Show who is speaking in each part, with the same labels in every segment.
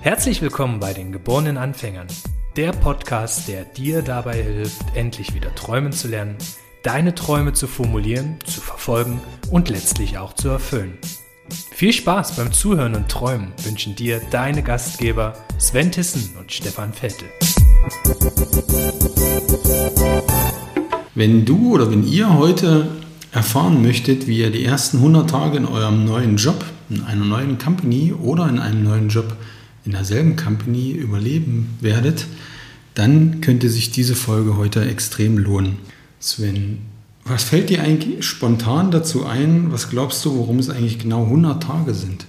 Speaker 1: Herzlich willkommen bei den geborenen Anfängern, der Podcast, der dir dabei hilft, endlich wieder träumen zu lernen, deine Träume zu formulieren, zu verfolgen und letztlich auch zu erfüllen. Viel Spaß beim Zuhören und Träumen wünschen dir deine Gastgeber Sven Tissen und Stefan Vettel.
Speaker 2: Wenn du oder wenn ihr heute erfahren möchtet, wie ihr die ersten 100 Tage in eurem neuen Job, in einer neuen Company oder in einem neuen Job in derselben Company überleben werdet, dann könnte sich diese Folge heute extrem lohnen. Sven, was fällt dir eigentlich spontan dazu ein? Was glaubst du, worum es eigentlich genau 100 Tage sind?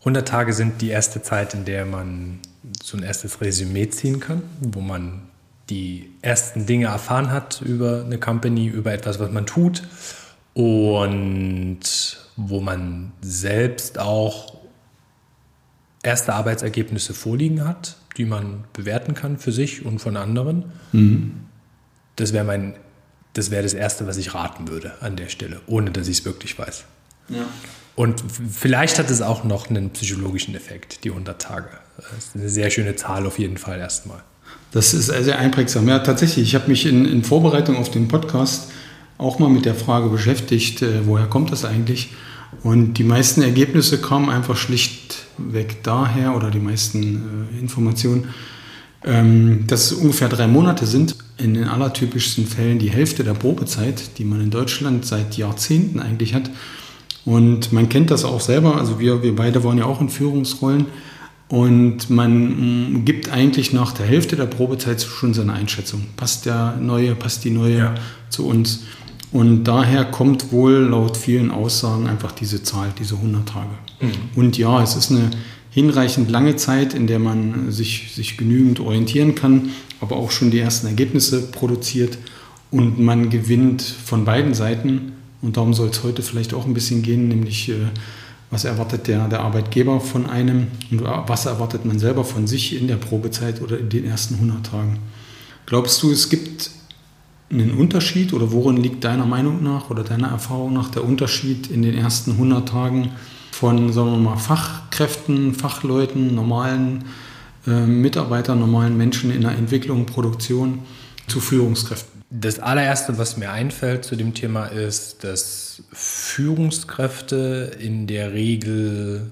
Speaker 1: 100 Tage sind die erste Zeit, in der man so ein erstes Resümee ziehen kann, wo man die ersten Dinge erfahren hat über eine Company, über etwas, was man tut und wo man selbst auch erste Arbeitsergebnisse vorliegen hat, die man bewerten kann für sich und von anderen. Mhm. Das wäre mein, das wäre das Erste, was ich raten würde an der Stelle, ohne dass ich es wirklich weiß. Ja. Und vielleicht hat es auch noch einen psychologischen Effekt, die 100 Tage. Das ist eine sehr schöne Zahl auf jeden Fall erstmal.
Speaker 2: Das ist sehr einprägsam. Ja, tatsächlich. Ich habe mich in, in, Vorbereitung auf den Podcast auch mal mit der Frage beschäftigt, äh, woher kommt das eigentlich? Und die meisten Ergebnisse kamen einfach schlichtweg daher oder die meisten äh, Informationen, ähm, dass ungefähr drei Monate sind. In den allertypischsten Fällen die Hälfte der Probezeit, die man in Deutschland seit Jahrzehnten eigentlich hat. Und man kennt das auch selber. Also wir, wir beide waren ja auch in Führungsrollen. Und man mm, gibt eigentlich nach der Hälfte der Probezeit schon seine Einschätzung. Passt der neue, passt die neue ja. zu uns? Und daher kommt wohl laut vielen Aussagen einfach diese Zahl, diese 100 Tage. Mhm. Und ja, es ist eine hinreichend lange Zeit, in der man sich, sich genügend orientieren kann, aber auch schon die ersten Ergebnisse produziert und man gewinnt von beiden Seiten. Und darum soll es heute vielleicht auch ein bisschen gehen, nämlich äh, was erwartet der, der Arbeitgeber von einem und was erwartet man selber von sich in der Probezeit oder in den ersten 100 Tagen. Glaubst du, es gibt einen Unterschied oder worin liegt deiner Meinung nach oder deiner Erfahrung nach der Unterschied in den ersten 100 Tagen von, sagen wir mal, Fachkräften, Fachleuten, normalen äh, Mitarbeitern, normalen Menschen in der Entwicklung, Produktion zu Führungskräften?
Speaker 1: Das allererste, was mir einfällt zu dem Thema, ist, dass Führungskräfte in der Regel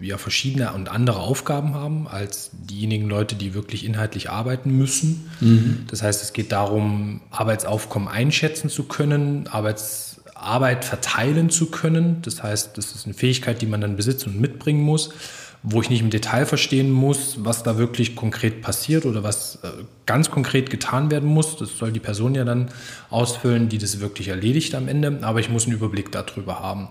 Speaker 1: ja verschiedene und andere Aufgaben haben als diejenigen Leute, die wirklich inhaltlich arbeiten müssen. Mhm. Das heißt, es geht darum, Arbeitsaufkommen einschätzen zu können, Arbeits, Arbeit verteilen zu können. Das heißt, das ist eine Fähigkeit, die man dann besitzt und mitbringen muss, wo ich nicht im Detail verstehen muss, was da wirklich konkret passiert oder was äh, ganz konkret getan werden muss. Das soll die Person ja dann ausfüllen, die das wirklich erledigt am Ende. Aber ich muss einen Überblick darüber haben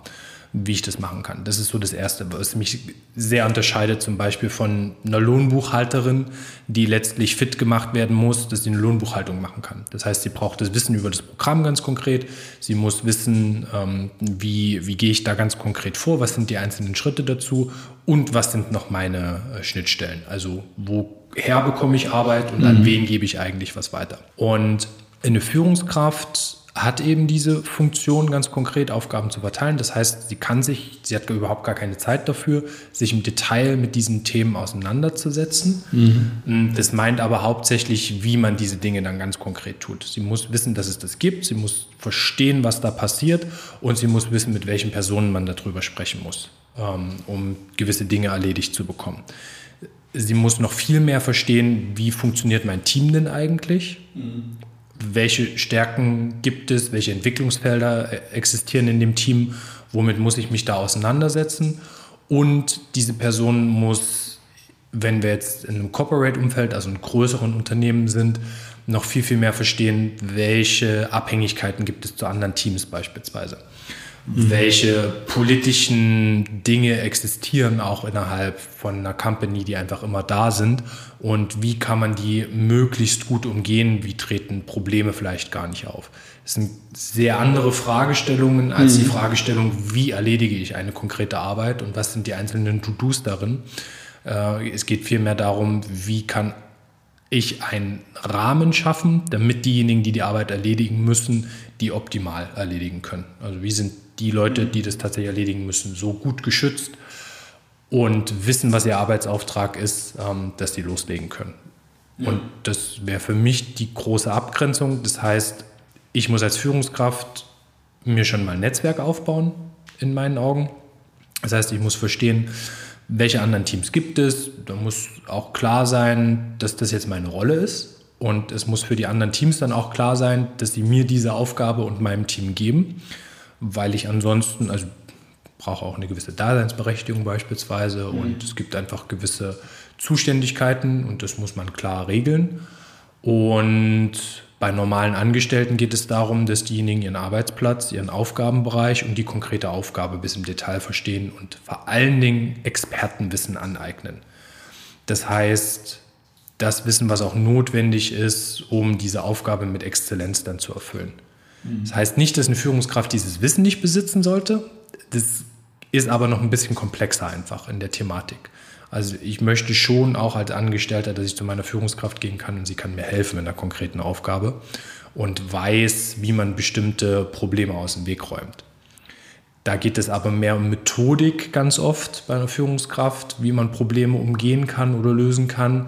Speaker 1: wie ich das machen kann. Das ist so das Erste, was mich sehr unterscheidet zum Beispiel von einer Lohnbuchhalterin, die letztlich fit gemacht werden muss, dass sie eine Lohnbuchhaltung machen kann. Das heißt, sie braucht das Wissen über das Programm ganz konkret. Sie muss wissen, ähm, wie, wie gehe ich da ganz konkret vor, was sind die einzelnen Schritte dazu und was sind noch meine äh, Schnittstellen. Also woher bekomme ich Arbeit und mhm. an wen gebe ich eigentlich was weiter. Und eine Führungskraft hat eben diese Funktion, ganz konkret Aufgaben zu verteilen. Das heißt, sie kann sich, sie hat überhaupt gar keine Zeit dafür, sich im Detail mit diesen Themen auseinanderzusetzen. Mhm. Das meint aber hauptsächlich, wie man diese Dinge dann ganz konkret tut. Sie muss wissen, dass es das gibt, sie muss verstehen, was da passiert und sie muss wissen, mit welchen Personen man darüber sprechen muss, ähm, um gewisse Dinge erledigt zu bekommen. Sie muss noch viel mehr verstehen, wie funktioniert mein Team denn eigentlich? Mhm welche Stärken gibt es, welche Entwicklungsfelder äh, existieren in dem Team, womit muss ich mich da auseinandersetzen. Und diese Person muss, wenn wir jetzt in einem Corporate-Umfeld, also in größeren Unternehmen sind, noch viel, viel mehr verstehen, welche Abhängigkeiten gibt es zu anderen Teams beispielsweise. Mhm. Welche politischen Dinge existieren auch innerhalb von einer Company, die einfach immer da sind und wie kann man die möglichst gut umgehen? Wie treten Probleme vielleicht gar nicht auf? Das sind sehr andere Fragestellungen als mhm. die Fragestellung, wie erledige ich eine konkrete Arbeit und was sind die einzelnen To-Dos darin. Äh, es geht vielmehr darum, wie kann ich einen Rahmen schaffen, damit diejenigen, die die Arbeit erledigen müssen, die optimal erledigen können. Also wie sind die Leute, die das tatsächlich erledigen müssen, so gut geschützt und wissen, was ihr Arbeitsauftrag ist, ähm, dass die loslegen können. Ja. Und das wäre für mich die große Abgrenzung. Das heißt, ich muss als Führungskraft mir schon mal ein Netzwerk aufbauen, in meinen Augen. Das heißt, ich muss verstehen, welche anderen Teams gibt es. Da muss auch klar sein, dass das jetzt meine Rolle ist. Und es muss für die anderen Teams dann auch klar sein, dass sie mir diese Aufgabe und meinem Team geben, weil ich ansonsten, also brauche auch eine gewisse Daseinsberechtigung beispielsweise mhm. und es gibt einfach gewisse Zuständigkeiten und das muss man klar regeln. Und bei normalen Angestellten geht es darum, dass diejenigen ihren Arbeitsplatz, ihren Aufgabenbereich und die konkrete Aufgabe bis im Detail verstehen und vor allen Dingen Expertenwissen aneignen. Das heißt, das Wissen, was auch notwendig ist, um diese Aufgabe mit Exzellenz dann zu erfüllen. Mhm. Das heißt nicht, dass eine Führungskraft dieses Wissen nicht besitzen sollte. Das ist aber noch ein bisschen komplexer einfach in der Thematik. Also ich möchte schon auch als Angestellter, dass ich zu meiner Führungskraft gehen kann und sie kann mir helfen in der konkreten Aufgabe und weiß, wie man bestimmte Probleme aus dem Weg räumt. Da geht es aber mehr um Methodik ganz oft bei einer Führungskraft, wie man Probleme umgehen kann oder lösen kann,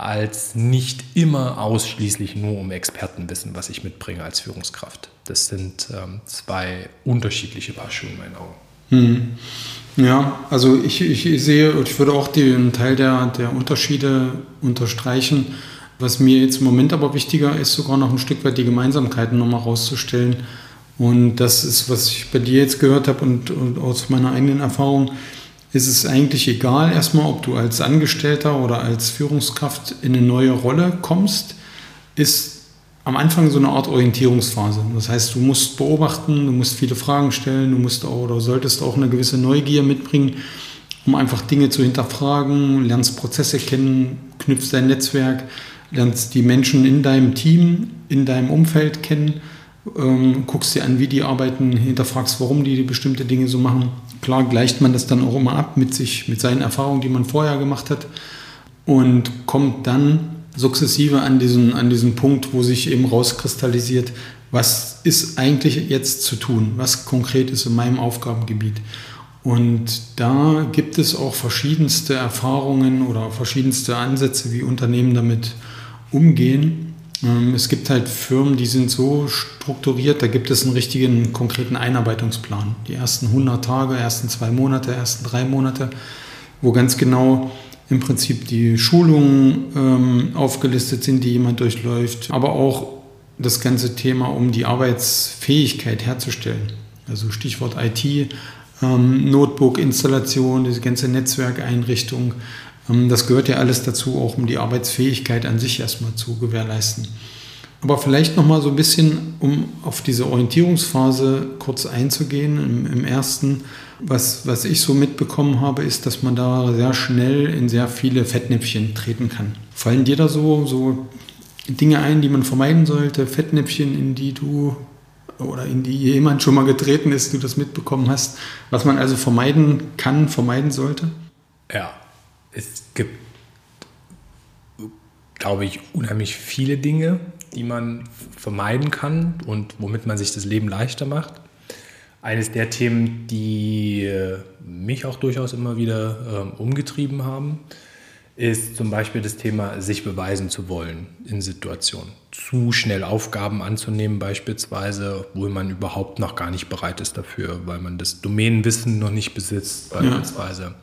Speaker 1: als nicht immer ausschließlich nur um Expertenwissen, was ich mitbringe als Führungskraft. Das sind ähm, zwei unterschiedliche Paar Schuhe in meinen Augen.
Speaker 2: Hm. Ja, also ich, ich sehe, ich würde auch den Teil der, der Unterschiede unterstreichen. Was mir jetzt im Moment aber wichtiger ist, sogar noch ein Stück weit die Gemeinsamkeiten nochmal rauszustellen. Und das ist, was ich bei dir jetzt gehört habe und, und aus meiner eigenen Erfahrung, ist es eigentlich egal erstmal, ob du als Angestellter oder als Führungskraft in eine neue Rolle kommst, ist am Anfang so eine Art Orientierungsphase. Das heißt, du musst beobachten, du musst viele Fragen stellen, du musst auch, oder solltest auch eine gewisse Neugier mitbringen, um einfach Dinge zu hinterfragen, lernst Prozesse kennen, knüpfst dein Netzwerk, lernst die Menschen in deinem Team, in deinem Umfeld kennen, ähm, guckst dir an, wie die arbeiten, hinterfragst, warum die bestimmte Dinge so machen. Klar gleicht man das dann auch immer ab mit sich, mit seinen Erfahrungen, die man vorher gemacht hat und kommt dann sukzessive an diesen, an diesen Punkt, wo sich eben rauskristallisiert, was ist eigentlich jetzt zu tun, was konkret ist in meinem Aufgabengebiet. Und da gibt es auch verschiedenste Erfahrungen oder verschiedenste Ansätze, wie Unternehmen damit umgehen. Ähm, es gibt halt Firmen, die sind so strukturiert, da gibt es einen richtigen konkreten Einarbeitungsplan. Die ersten 100 Tage, ersten zwei Monate, ersten drei Monate, wo ganz genau im Prinzip die Schulungen ähm, aufgelistet sind, die jemand durchläuft, aber auch das ganze Thema, um die Arbeitsfähigkeit herzustellen. Also Stichwort IT, ähm, Notebook-Installation, diese ganze Netzwerkeinrichtung. Ähm, das gehört ja alles dazu, auch um die Arbeitsfähigkeit an sich erstmal zu gewährleisten. Aber vielleicht nochmal so ein bisschen, um auf diese Orientierungsphase kurz einzugehen, im, im ersten was, was ich so mitbekommen habe, ist, dass man da sehr schnell in sehr viele Fettnäpfchen treten kann. Fallen dir da so, so Dinge ein, die man vermeiden sollte? Fettnäpfchen, in die du oder in die jemand schon mal getreten ist, du das mitbekommen hast, was man also vermeiden kann, vermeiden sollte?
Speaker 1: Ja, es gibt, glaube ich, unheimlich viele Dinge, die man vermeiden kann und womit man sich das Leben leichter macht. Eines der Themen, die äh, mich auch durchaus immer wieder äh, umgetrieben haben, ist zum Beispiel das Thema, sich beweisen zu wollen in Situationen. Zu schnell Aufgaben anzunehmen beispielsweise, obwohl man überhaupt noch gar nicht bereit ist dafür, weil man das Domänenwissen noch nicht besitzt beispielsweise, ja.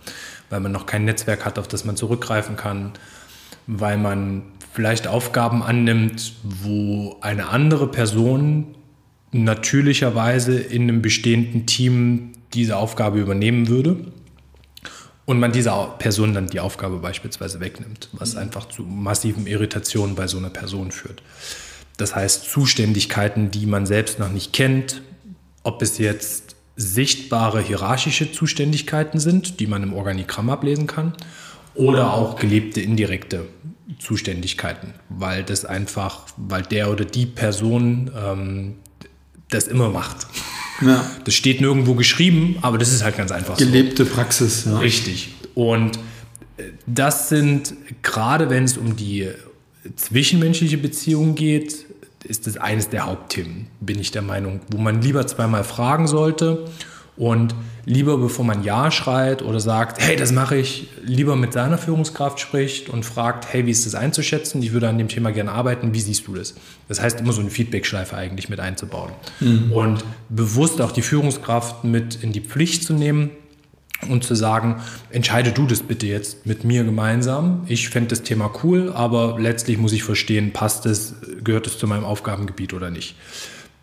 Speaker 1: Weil man noch kein Netzwerk hat, auf das man zurückgreifen kann, weil man vielleicht Aufgaben annimmt, wo eine andere Person natürlicherweise in einem bestehenden Team diese Aufgabe übernehmen würde und man dieser Person dann die Aufgabe beispielsweise wegnimmt, was mhm. einfach zu massiven Irritationen bei so einer Person führt. Das heißt, Zuständigkeiten, die man selbst noch nicht kennt, ob es jetzt sichtbare hierarchische Zuständigkeiten sind, die man im Organigramm ablesen kann, oder auch gelebte indirekte Zuständigkeiten, weil das einfach, weil der oder die Person ähm, das immer macht. Ja. Das steht nirgendwo geschrieben, aber das ist halt ganz einfach
Speaker 2: Gelebte so. Praxis,
Speaker 1: ja. Richtig. Und äh, das sind, gerade wenn es um die zwischenmenschliche Beziehungen geht, ist das eines der Hauptthemen, bin ich der Meinung, wo man lieber zweimal fragen sollte und lieber bevor man Ja schreit oder sagt, hey, das mache ich, lieber mit seiner Führungskraft spricht und fragt, hey, wie ist das einzuschätzen? Ich würde an dem Thema gerne arbeiten, wie siehst du das? Das heißt, immer so eine Feedback-Schleife eigentlich mit einzubauen mhm. und bewusst auch die Führungskraft mit in die Pflicht zu nehmen und zu sagen, entscheide du das bitte jetzt mit mir gemeinsam. Ich fände das Thema cool, aber letztlich muss ich verstehen, passt es, gehört es zu meinem Aufgabengebiet oder nicht.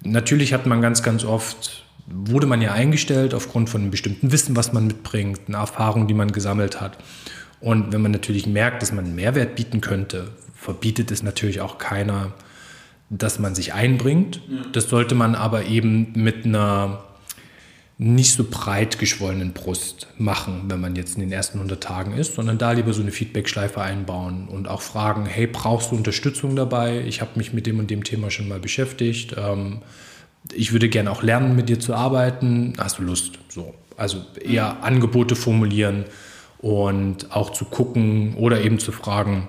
Speaker 1: Natürlich hat man ganz, ganz oft wurde man ja eingestellt aufgrund von einem bestimmten Wissen, was man mitbringt, einer Erfahrung, die man gesammelt hat. Und wenn man natürlich merkt, dass man einen Mehrwert bieten könnte, verbietet es natürlich auch keiner, dass man sich einbringt. Ja. Das sollte man aber eben mit einer nicht so breit geschwollenen Brust machen, wenn man jetzt in den ersten 100 Tagen ist, sondern da lieber so eine Feedback-Schleife einbauen und auch fragen, hey, brauchst du Unterstützung dabei? Ich habe mich mit dem und dem Thema schon mal beschäftigt. Ähm, ich würde gerne auch lernen, mit dir zu arbeiten. Hast du Lust? So. Also eher Angebote formulieren und auch zu gucken oder eben zu fragen,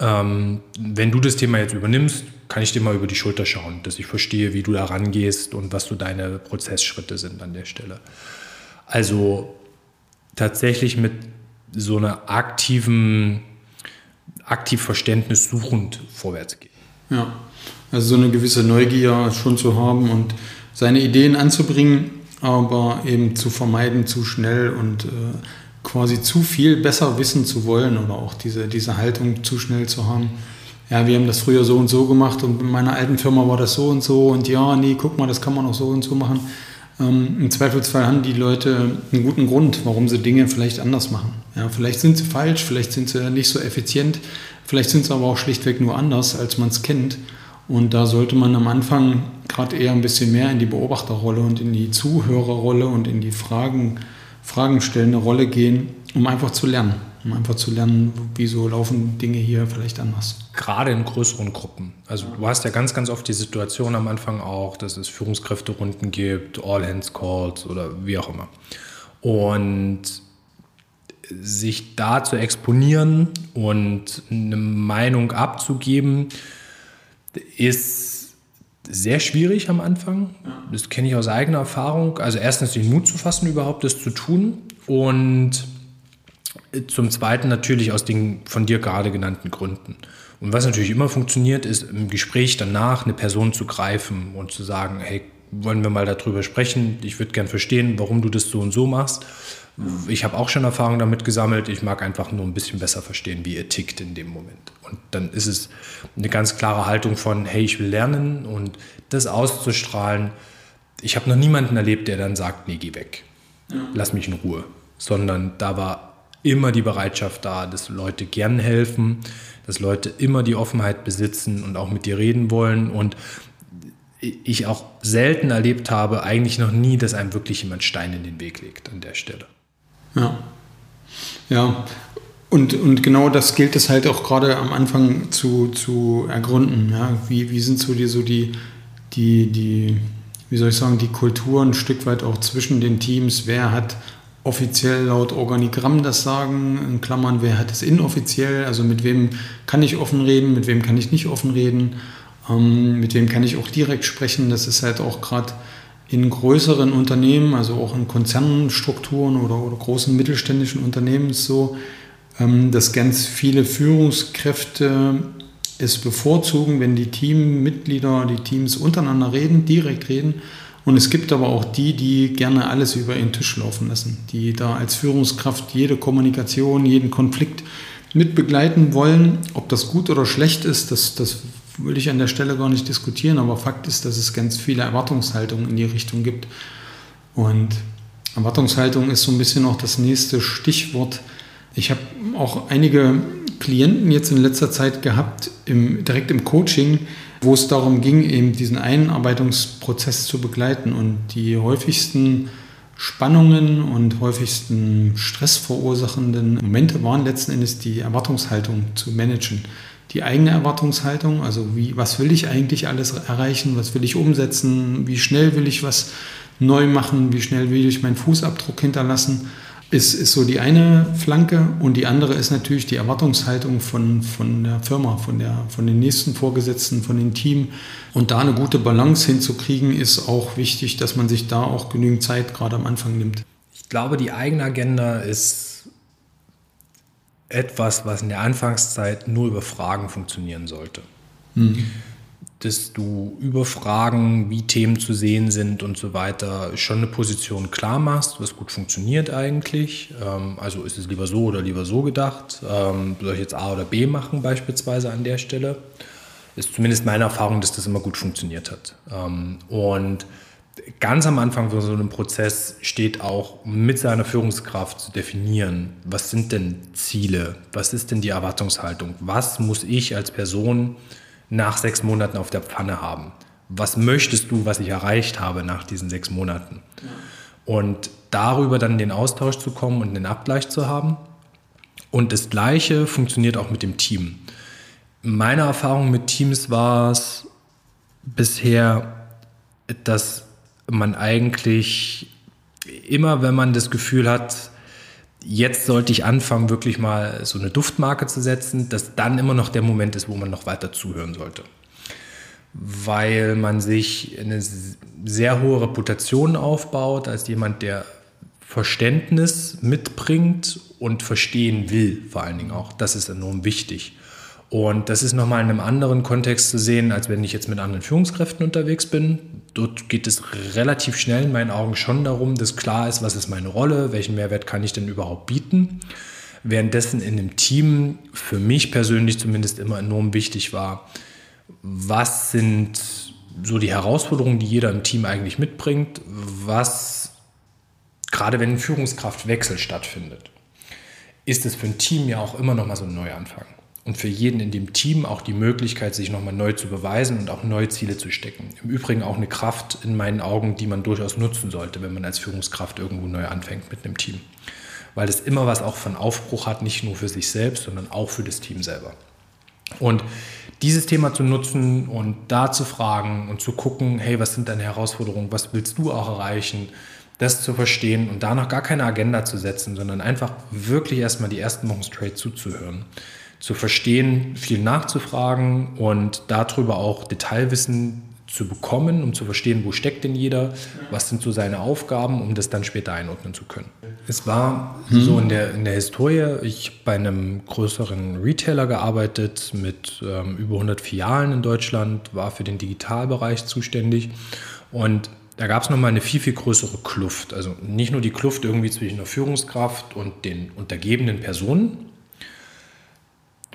Speaker 1: ähm, wenn du das Thema jetzt übernimmst, kann ich dir mal über die Schulter schauen, dass ich verstehe, wie du da rangehst und was so deine Prozessschritte sind an der Stelle. Also tatsächlich mit so einer aktiven, aktiv Verständnis suchend vorwärts gehen.
Speaker 2: Ja, also so eine gewisse Neugier schon zu haben und seine Ideen anzubringen, aber eben zu vermeiden, zu schnell und äh, quasi zu viel besser wissen zu wollen oder auch diese, diese Haltung zu schnell zu haben. Ja, wir haben das früher so und so gemacht und in meiner alten Firma war das so und so und ja, nee, guck mal, das kann man auch so und so machen. Ähm, Im Zweifelsfall haben die Leute einen guten Grund, warum sie Dinge vielleicht anders machen. Ja, vielleicht sind sie falsch, vielleicht sind sie nicht so effizient, vielleicht sind sie aber auch schlichtweg nur anders, als man es kennt. Und da sollte man am Anfang gerade eher ein bisschen mehr in die Beobachterrolle und in die Zuhörerrolle und in die Fragen, Fragen stellende Rolle gehen, um einfach zu lernen. Um einfach zu lernen, wieso laufen Dinge hier vielleicht anders.
Speaker 1: Gerade in größeren Gruppen. Also du hast ja ganz, ganz oft die Situation am Anfang auch, dass es Führungskräfterunden gibt, All-Hands-Calls oder wie auch immer. Und sich da zu exponieren und eine Meinung abzugeben, ist sehr schwierig am Anfang. Das kenne ich aus eigener Erfahrung. Also erstens den Mut zu fassen, überhaupt das zu tun. Und zum Zweiten natürlich aus den von dir gerade genannten Gründen. Und was natürlich immer funktioniert, ist im Gespräch danach eine Person zu greifen und zu sagen, hey, wollen wir mal darüber sprechen? Ich würde gern verstehen, warum du das so und so machst. Ich habe auch schon Erfahrung damit gesammelt. Ich mag einfach nur ein bisschen besser verstehen, wie ihr tickt in dem Moment. Und dann ist es eine ganz klare Haltung von, hey, ich will lernen und das auszustrahlen. Ich habe noch niemanden erlebt, der dann sagt, nee, geh weg. Lass mich in Ruhe. Sondern da war immer die Bereitschaft da, dass Leute gern helfen, dass Leute immer die Offenheit besitzen und auch mit dir reden wollen. Und ich auch selten erlebt habe, eigentlich noch nie, dass einem wirklich jemand Stein in den Weg legt an der Stelle.
Speaker 2: Ja. Ja. Und, und genau das gilt es halt auch gerade am Anfang zu, zu ergründen. Ja? Wie, wie sind so die, so die, die, die, wie soll ich sagen, die Kulturen ein Stück weit auch zwischen den Teams? Wer hat offiziell laut Organigramm das Sagen, in Klammern, wer hat es inoffiziell? Also mit wem kann ich offen reden, mit wem kann ich nicht offen reden? Ähm, mit wem kann ich auch direkt sprechen? Das ist halt auch gerade in größeren Unternehmen, also auch in Konzernstrukturen oder, oder großen mittelständischen Unternehmen ist so, ähm, dass ganz viele Führungskräfte es bevorzugen, wenn die Teammitglieder, die Teams untereinander reden, direkt reden. Und es gibt aber auch die, die gerne alles über ihren Tisch laufen lassen, die da als Führungskraft jede Kommunikation, jeden Konflikt mit begleiten wollen. Ob das gut oder schlecht ist, das, das will ich an der Stelle gar nicht diskutieren, aber Fakt ist, dass es ganz viele Erwartungshaltungen in die Richtung gibt. Und Erwartungshaltung ist so ein bisschen auch das nächste Stichwort. Ich habe auch einige Klienten jetzt in letzter Zeit gehabt, im, direkt im Coaching, wo es darum ging, eben diesen Einarbeitungsprozess zu begleiten. Und die häufigsten Spannungen und häufigsten stressverursachenden Momente waren letzten Endes die Erwartungshaltung zu managen die eigene Erwartungshaltung, also wie, was will ich eigentlich alles erreichen, was will ich umsetzen, wie schnell will ich was neu machen, wie schnell will ich meinen Fußabdruck hinterlassen, ist, ist so die eine Flanke und die andere ist natürlich die Erwartungshaltung von, von der Firma, von, der, von den nächsten Vorgesetzten, von dem Team. Und da eine gute Balance hinzukriegen, ist auch wichtig, dass man sich da auch genügend Zeit gerade am Anfang nimmt.
Speaker 1: Ich glaube, die eigene Agenda ist etwas, was in der Anfangszeit nur über Fragen funktionieren sollte. Mhm dass du über Fragen, wie Themen zu sehen sind und so weiter, schon eine Position klar machst, was gut funktioniert eigentlich. Ähm, also ist es lieber so oder lieber so gedacht. Ähm, soll ich jetzt A oder B machen beispielsweise an der Stelle? Ist zumindest meine Erfahrung, dass das immer gut funktioniert hat. Ähm, und ganz am Anfang von so einem Prozess steht auch mit seiner Führungskraft zu definieren, was sind denn Ziele, was ist denn die Erwartungshaltung, was muss ich als Person nach sechs Monaten auf der Pfanne haben. Was möchtest du, was ich erreicht habe nach diesen sechs Monaten? Und darüber dann in den Austausch zu kommen und den Abgleich zu haben. Und das Gleiche funktioniert auch mit dem Team. Meine Erfahrung mit Teams war es bisher, dass man eigentlich immer, wenn man das Gefühl hat, jetzt sollte ich anfangen, wirklich mal so eine Duftmarke zu setzen, dass dann immer noch der Moment ist, wo man noch weiter zuhören sollte. Weil man sich eine sehr hohe Reputation aufbaut als jemand, der Verständnis mitbringt und verstehen will, vor allen Dingen auch. Das ist enorm wichtig. Und das ist nochmal in einem anderen Kontext zu sehen, als wenn ich jetzt mit anderen Führungskräften unterwegs bin. Dort geht es relativ schnell in meinen Augen schon darum, dass klar ist, was ist meine Rolle, welchen Mehrwert kann ich denn überhaupt bieten. Währenddessen in dem Team für mich persönlich zumindest immer enorm wichtig war, was sind so die Herausforderungen, die jeder im Team eigentlich mitbringt, was, gerade wenn ein Führungskraftwechsel stattfindet, ist es für ein Team ja auch immer noch mal so ein Neuanfang und für jeden in dem Team auch die Möglichkeit, sich nochmal neu zu beweisen und auch neue Ziele zu stecken. Im Übrigen auch eine Kraft in meinen Augen, die man durchaus nutzen sollte, wenn man als Führungskraft irgendwo neu anfängt mit einem Team. Weil es immer was auch von Aufbruch hat, nicht nur für sich selbst, sondern auch für das Team selber. Und dieses Thema zu nutzen und da zu fragen und zu gucken, hey, was sind deine Herausforderungen, was willst du auch erreichen, das zu verstehen und da noch gar keine Agenda zu setzen, sondern einfach wirklich erstmal die ersten Wochen straight zuzuhören zu verstehen, viel nachzufragen und darüber auch Detailwissen zu bekommen, um zu verstehen, wo steckt denn jeder, was sind so seine Aufgaben, um das dann später einordnen zu können. Es war hm. so in der, in der Historie, ich habe bei einem größeren Retailer gearbeitet mit ähm, über 100 Filialen in Deutschland, war für den Digitalbereich zuständig und da gab es nochmal eine viel, viel größere Kluft. Also nicht nur die Kluft irgendwie zwischen der Führungskraft und den untergebenen Personen,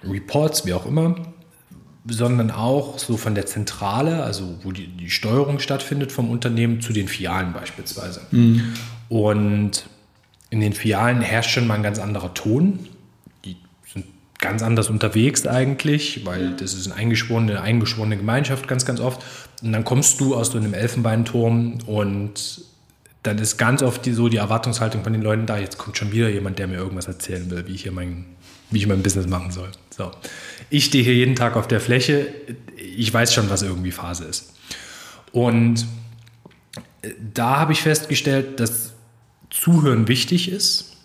Speaker 1: Reports, wie auch immer, sondern auch so von der Zentrale, also wo die, die Steuerung stattfindet vom Unternehmen zu den Filialen beispielsweise. Mhm. Und in den Filialen herrscht schon mal ein ganz anderer Ton. Die sind ganz anders unterwegs eigentlich, weil das ist eine eingeschworene, eingeschworene Gemeinschaft ganz, ganz oft. Und dann kommst du aus so einem Elfenbeinturm und dann ist ganz oft die, so die Erwartungshaltung von den Leuten da, jetzt kommt schon wieder jemand, der mir irgendwas erzählen will, wie ich hier mein, wie ich mein Business machen soll. So. Ich stehe hier jeden Tag auf der Fläche, ich weiß schon, was irgendwie Phase ist. Und äh, da habe ich festgestellt, dass Zuhören wichtig ist,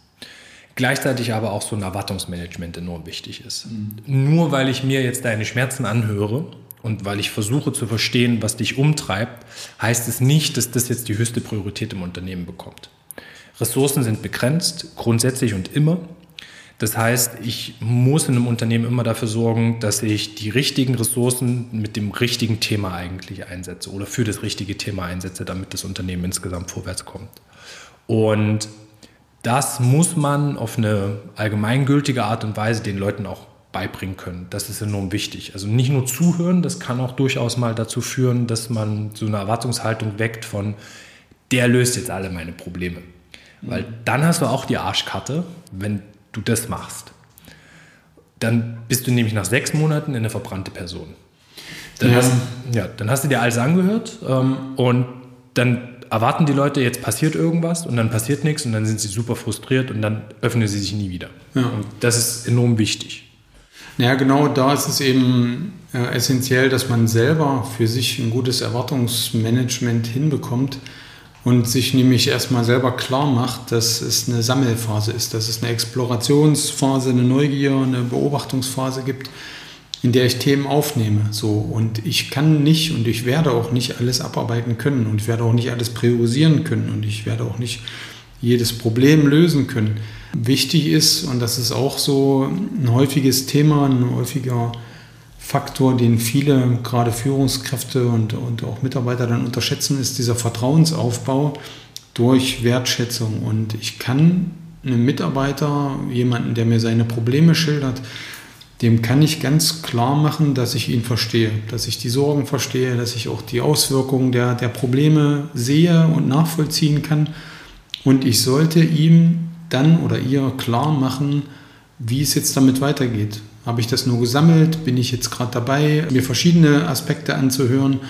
Speaker 1: gleichzeitig aber auch so ein Erwartungsmanagement enorm wichtig ist. Mhm. Nur weil ich mir jetzt deine Schmerzen anhöre und weil ich versuche zu verstehen, was dich umtreibt, heißt es nicht, dass das jetzt die höchste Priorität im Unternehmen bekommt. Ressourcen sind begrenzt, grundsätzlich und immer. Das heißt, ich muss in einem Unternehmen immer dafür sorgen, dass ich die richtigen Ressourcen mit dem richtigen Thema eigentlich einsetze oder für das richtige Thema einsetze, damit das Unternehmen insgesamt vorwärts kommt. Und das muss man auf eine allgemeingültige Art und Weise den Leuten auch beibringen können. Das ist enorm wichtig. Also nicht nur zuhören, das kann auch durchaus mal dazu führen, dass man so eine Erwartungshaltung weckt von, der löst jetzt alle meine Probleme. Weil dann hast du auch die Arschkarte, wenn du das machst. Dann bist du nämlich nach sechs Monaten eine verbrannte Person. Dann, ja. Hast, ja, dann hast du dir alles angehört ähm, und dann erwarten die Leute, jetzt passiert irgendwas und dann passiert nichts und dann sind sie super frustriert und dann öffnen sie sich nie wieder. Ja. Und das ist enorm wichtig.
Speaker 2: Ja, genau da ist es eben äh, essentiell, dass man selber für sich ein gutes Erwartungsmanagement hinbekommt und sich nämlich erstmal selber klar macht, dass es eine Sammelphase ist, dass es eine Explorationsphase, eine Neugier, eine Beobachtungsphase gibt, in der ich Themen aufnehme. So und ich kann nicht und ich werde auch nicht alles abarbeiten können und ich werde auch nicht alles priorisieren können und ich werde auch nicht jedes Problem lösen können. Wichtig ist und das ist auch so ein häufiges Thema, ein häufiger Faktor, den viele, gerade Führungskräfte und, und auch Mitarbeiter dann unterschätzen, ist dieser Vertrauensaufbau durch Wertschätzung. Und ich kann einem Mitarbeiter, jemanden, der mir seine Probleme schildert, dem kann ich ganz klar machen, dass ich ihn verstehe, dass ich die Sorgen verstehe, dass ich auch die Auswirkungen der, der Probleme sehe und nachvollziehen kann. Und ich sollte ihm dann oder ihr klar machen, wie es jetzt damit weitergeht. Habe ich das nur gesammelt? Bin ich jetzt gerade dabei, mir verschiedene Aspekte anzuhören?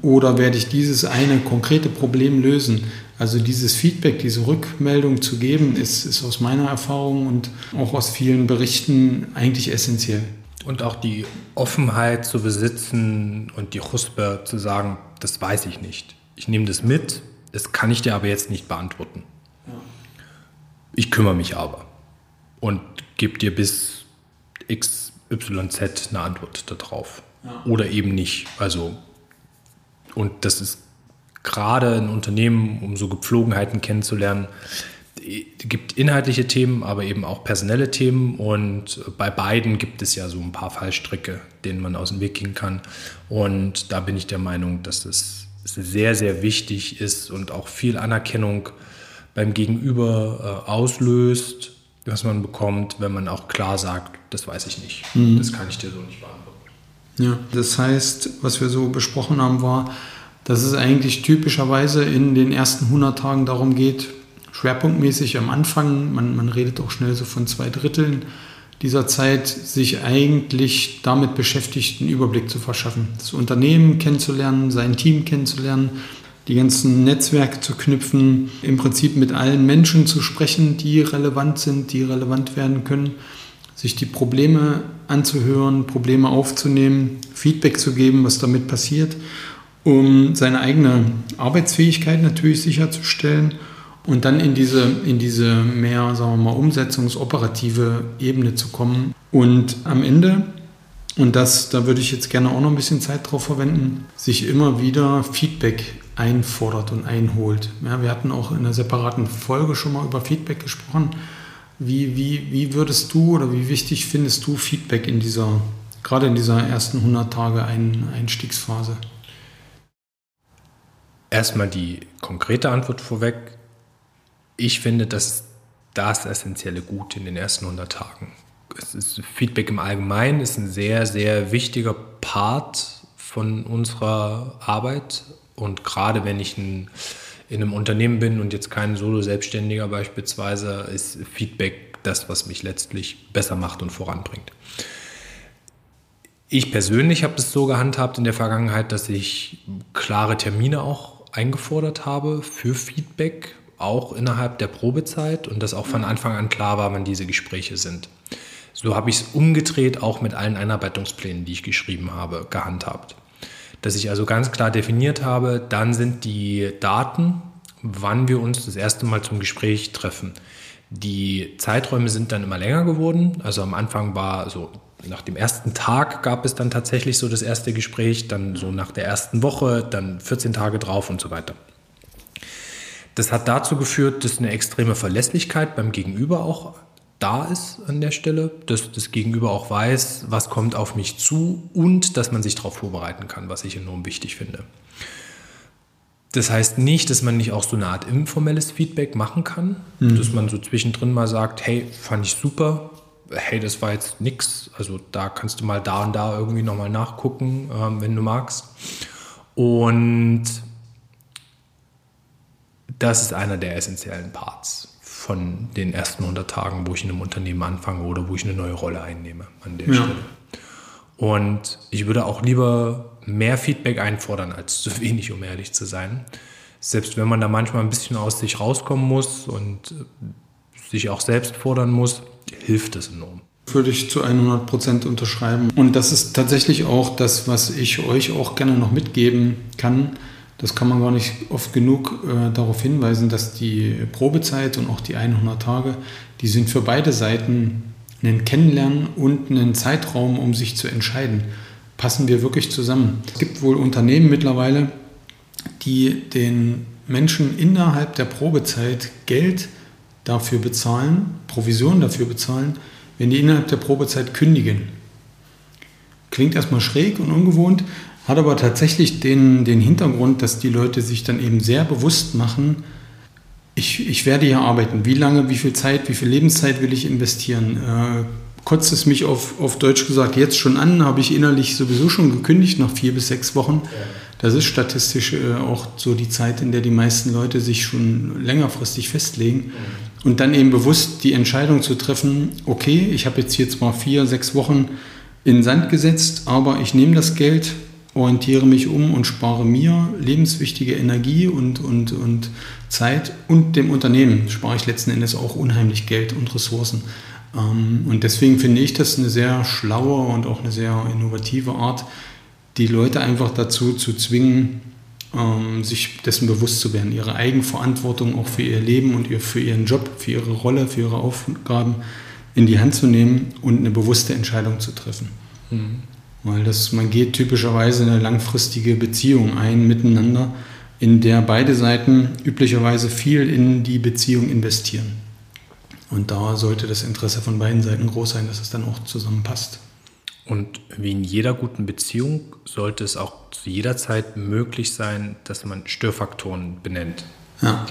Speaker 2: Oder werde ich dieses eine konkrete Problem lösen? Also dieses Feedback, diese Rückmeldung zu geben, ist, ist aus meiner Erfahrung und auch aus vielen Berichten eigentlich essentiell.
Speaker 1: Und auch die Offenheit zu besitzen und die Chuspe zu sagen, das weiß ich nicht. Ich nehme das mit, das kann ich dir aber jetzt nicht beantworten. Ich kümmere mich aber und gebe dir bis XYZ eine Antwort darauf. Ja. Oder eben nicht. Also, und das ist gerade ein Unternehmen, um so Gepflogenheiten kennenzulernen, gibt inhaltliche Themen, aber eben auch personelle Themen. Und bei beiden gibt es ja so ein paar Fallstricke, denen man aus dem Weg gehen kann. Und da bin ich der Meinung, dass es sehr, sehr wichtig ist und auch viel Anerkennung beim Gegenüber äh, auslöst, was man bekommt, wenn man auch klar sagt, das weiß ich nicht, mhm. das kann ich dir so nicht beantworten.
Speaker 2: Ja, das heißt, was wir so besprochen haben, war, dass es eigentlich typischerweise in den ersten 100 Tagen darum geht, schwerpunktmäßig am Anfang, man, man redet auch schnell so von zwei Dritteln dieser Zeit, sich eigentlich damit beschäftigt, einen Überblick zu verschaffen, das Unternehmen kennenzulernen, sein Team kennenzulernen, die ganzen Netzwerke zu knüpfen, im Prinzip mit allen Menschen zu sprechen, die relevant sind, die relevant werden können, sich die Probleme anzuhören, Probleme aufzunehmen, Feedback zu geben, was damit passiert, um seine eigene Arbeitsfähigkeit natürlich sicherzustellen und dann in diese, in diese mehr, sagen wir mal, umsetzungsoperative Ebene zu kommen. Und am Ende und das, da würde ich jetzt gerne auch noch ein bisschen Zeit drauf verwenden, sich immer wieder Feedback einfordert und einholt. Ja, wir hatten auch in einer separaten Folge schon mal über Feedback gesprochen. Wie, wie, wie würdest du oder wie wichtig findest du Feedback in dieser, gerade in dieser ersten 100 Tage Ein Einstiegsphase?
Speaker 1: Erstmal die konkrete Antwort vorweg. Ich finde, dass das essentielle Gut in den ersten 100 Tagen. Feedback im Allgemeinen ist ein sehr, sehr wichtiger Part von unserer Arbeit und gerade wenn ich ein, in einem Unternehmen bin und jetzt kein Solo-Selbstständiger beispielsweise, ist Feedback das, was mich letztlich besser macht und voranbringt. Ich persönlich habe es so gehandhabt in der Vergangenheit, dass ich klare Termine auch eingefordert habe für Feedback, auch innerhalb der Probezeit und dass auch von Anfang an klar war, wann diese Gespräche sind. So habe ich es umgedreht auch mit allen Einarbeitungsplänen, die ich geschrieben habe, gehandhabt dass ich also ganz klar definiert habe, dann sind die Daten, wann wir uns das erste Mal zum Gespräch treffen. Die Zeiträume sind dann immer länger geworden. Also am Anfang war so, nach dem ersten Tag gab es dann tatsächlich so das erste Gespräch, dann so nach der ersten Woche, dann 14 Tage drauf und so weiter. Das hat dazu geführt, dass eine extreme Verlässlichkeit beim Gegenüber auch da ist an der Stelle, dass das Gegenüber auch weiß, was kommt auf mich zu und dass man sich darauf vorbereiten kann, was ich enorm wichtig finde. Das heißt nicht, dass man nicht auch so eine Art informelles Feedback machen kann, mhm. dass man so zwischendrin mal sagt, hey, fand ich super, hey, das war jetzt nix, also da kannst du mal da und da irgendwie nochmal nachgucken, ähm, wenn du magst. Und das ist einer der essentiellen Parts von den ersten 100 Tagen, wo ich in einem Unternehmen anfange oder wo ich eine neue Rolle einnehme an der ja. Stelle. Und ich würde auch lieber mehr Feedback einfordern als zu wenig, um ehrlich zu sein. Selbst wenn man da manchmal ein bisschen aus sich rauskommen muss und sich auch selbst fordern muss, hilft es enorm.
Speaker 2: Würde ich zu 100 Prozent unterschreiben. Und das ist tatsächlich auch das, was ich euch auch gerne noch mitgeben kann das kann man gar nicht oft genug äh, darauf hinweisen, dass die Probezeit und auch die 100 Tage, die sind für beide Seiten ein Kennenlernen und einen Zeitraum, um sich zu entscheiden. Passen wir wirklich zusammen? Es gibt wohl Unternehmen mittlerweile, die den Menschen innerhalb der Probezeit Geld dafür bezahlen, Provision dafür bezahlen, wenn die innerhalb der Probezeit kündigen. Klingt erstmal schräg und ungewohnt, hat aber tatsächlich den, den Hintergrund, dass die Leute sich dann eben sehr bewusst machen, ich, ich werde hier arbeiten. Wie lange, wie viel Zeit, wie viel Lebenszeit will ich investieren? Äh, kotzt es mich auf, auf Deutsch gesagt jetzt schon an, habe ich innerlich sowieso schon gekündigt nach vier bis sechs Wochen. Das ist statistisch äh, auch so die Zeit, in der die meisten Leute sich schon längerfristig festlegen. Und dann eben bewusst die Entscheidung zu treffen, okay, ich habe jetzt hier zwar vier, sechs Wochen in den Sand gesetzt, aber ich nehme das Geld, orientiere mich um und spare mir lebenswichtige Energie und, und, und Zeit und dem Unternehmen spare ich letzten Endes auch unheimlich Geld und Ressourcen. Ähm, und deswegen finde ich das eine sehr schlaue und auch eine sehr innovative Art, die Leute einfach dazu zu zwingen, ähm, sich dessen bewusst zu werden, ihre Eigenverantwortung auch für ihr Leben und für ihren Job, für ihre Rolle, für ihre Aufgaben in die Hand zu nehmen und eine bewusste Entscheidung zu treffen. Mhm. Weil das, man geht typischerweise eine langfristige Beziehung ein miteinander, in der beide Seiten üblicherweise viel in die Beziehung investieren. Und da sollte das Interesse von beiden Seiten groß sein, dass es dann auch zusammenpasst.
Speaker 1: Und wie in jeder guten Beziehung sollte es auch zu jeder Zeit möglich sein, dass man Störfaktoren benennt. Ja.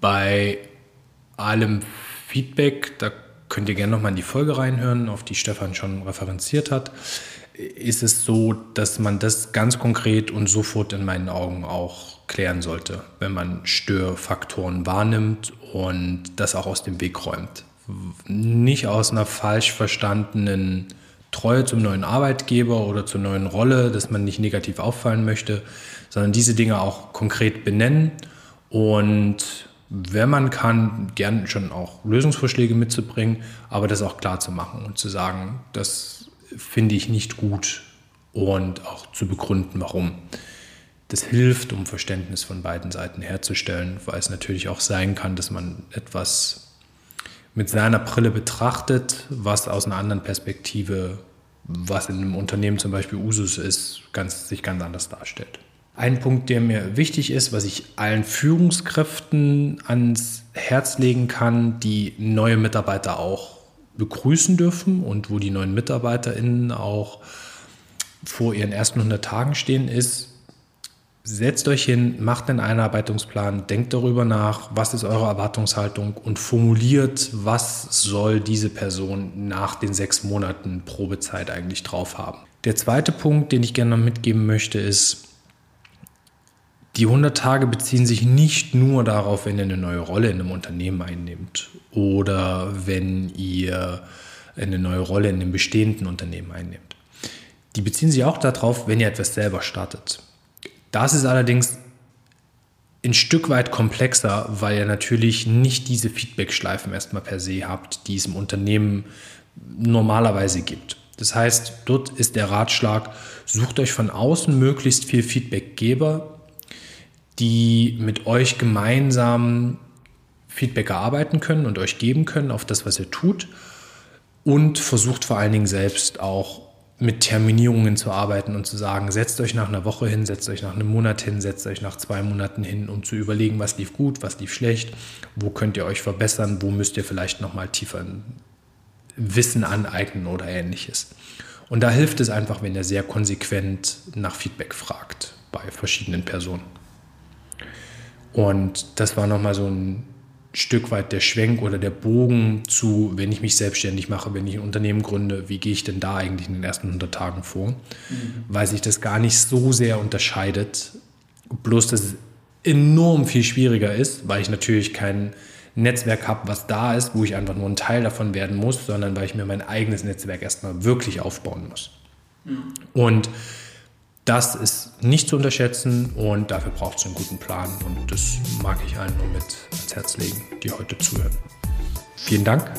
Speaker 1: Bei allem Feedback, da könnt ihr gerne nochmal in die Folge reinhören, auf die Stefan schon referenziert hat, ist es so, dass man das ganz konkret und sofort in meinen Augen auch klären sollte, wenn man Störfaktoren wahrnimmt und das auch aus dem Weg räumt. Nicht aus einer falsch verstandenen Treue zum neuen Arbeitgeber oder zur neuen Rolle, dass man nicht negativ auffallen möchte, sondern diese Dinge auch konkret benennen und wenn man kann, gern schon auch Lösungsvorschläge mitzubringen, aber das auch klar zu machen und zu sagen, das finde ich nicht gut und auch zu begründen, warum. Das hilft, um Verständnis von beiden Seiten herzustellen, weil es natürlich auch sein kann, dass man etwas mit seiner Brille betrachtet, was aus einer anderen Perspektive, was in einem Unternehmen zum Beispiel Usus ist, ganz, sich ganz anders darstellt. Ein Punkt, der mir wichtig ist, was ich allen Führungskräften ans Herz legen kann, die neue Mitarbeiter auch begrüßen dürfen und wo die neuen MitarbeiterInnen auch vor ihren ersten 100 Tagen stehen, ist, setzt euch hin, macht einen Einarbeitungsplan, denkt darüber nach, was ist eure Erwartungshaltung und formuliert, was soll diese Person nach den sechs Monaten Probezeit eigentlich drauf haben. Der zweite Punkt, den ich gerne mitgeben möchte, ist, die 100 Tage beziehen sich nicht nur darauf, wenn ihr eine neue Rolle in einem Unternehmen einnehmt oder wenn ihr eine neue Rolle in einem bestehenden Unternehmen einnehmt. Die beziehen sich auch darauf, wenn ihr etwas selber startet. Das ist allerdings ein Stück weit komplexer, weil ihr natürlich nicht diese Feedback-Schleifen erstmal per se habt, die es im Unternehmen normalerweise gibt. Das heißt, dort ist der Ratschlag, sucht euch von außen möglichst viel Feedbackgeber, die mit euch gemeinsam Feedback erarbeiten können und euch geben können auf das, was ihr tut. Und versucht vor allen Dingen selbst auch mit Terminierungen zu arbeiten und zu sagen, setzt euch nach einer Woche hin, setzt euch nach einem Monat hin, setzt euch nach zwei Monaten hin, um zu überlegen, was lief gut, was lief schlecht, wo könnt ihr euch verbessern, wo müsst ihr vielleicht nochmal tiefer Wissen aneignen oder ähnliches. Und da hilft es einfach, wenn ihr sehr konsequent nach Feedback fragt bei verschiedenen Personen. Und das war nochmal so ein Stück weit der Schwenk oder der Bogen zu, wenn ich mich selbstständig mache, wenn ich ein Unternehmen gründe, wie gehe ich denn da eigentlich in den ersten 100 Tagen vor? Mhm. Weil sich das gar nicht so sehr unterscheidet, bloß dass es enorm viel schwieriger ist, weil ich natürlich kein Netzwerk habe, was da ist, wo ich einfach nur ein Teil davon werden muss, sondern weil ich mir mein eigenes Netzwerk erstmal wirklich aufbauen muss. Mhm. Und das ist nicht zu unterschätzen und dafür braucht es einen guten Plan und das mag ich allen nur mit ans Herz legen, die heute zuhören. Vielen Dank.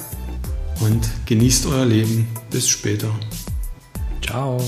Speaker 2: Und genießt euer Leben. Bis später.
Speaker 1: Ciao.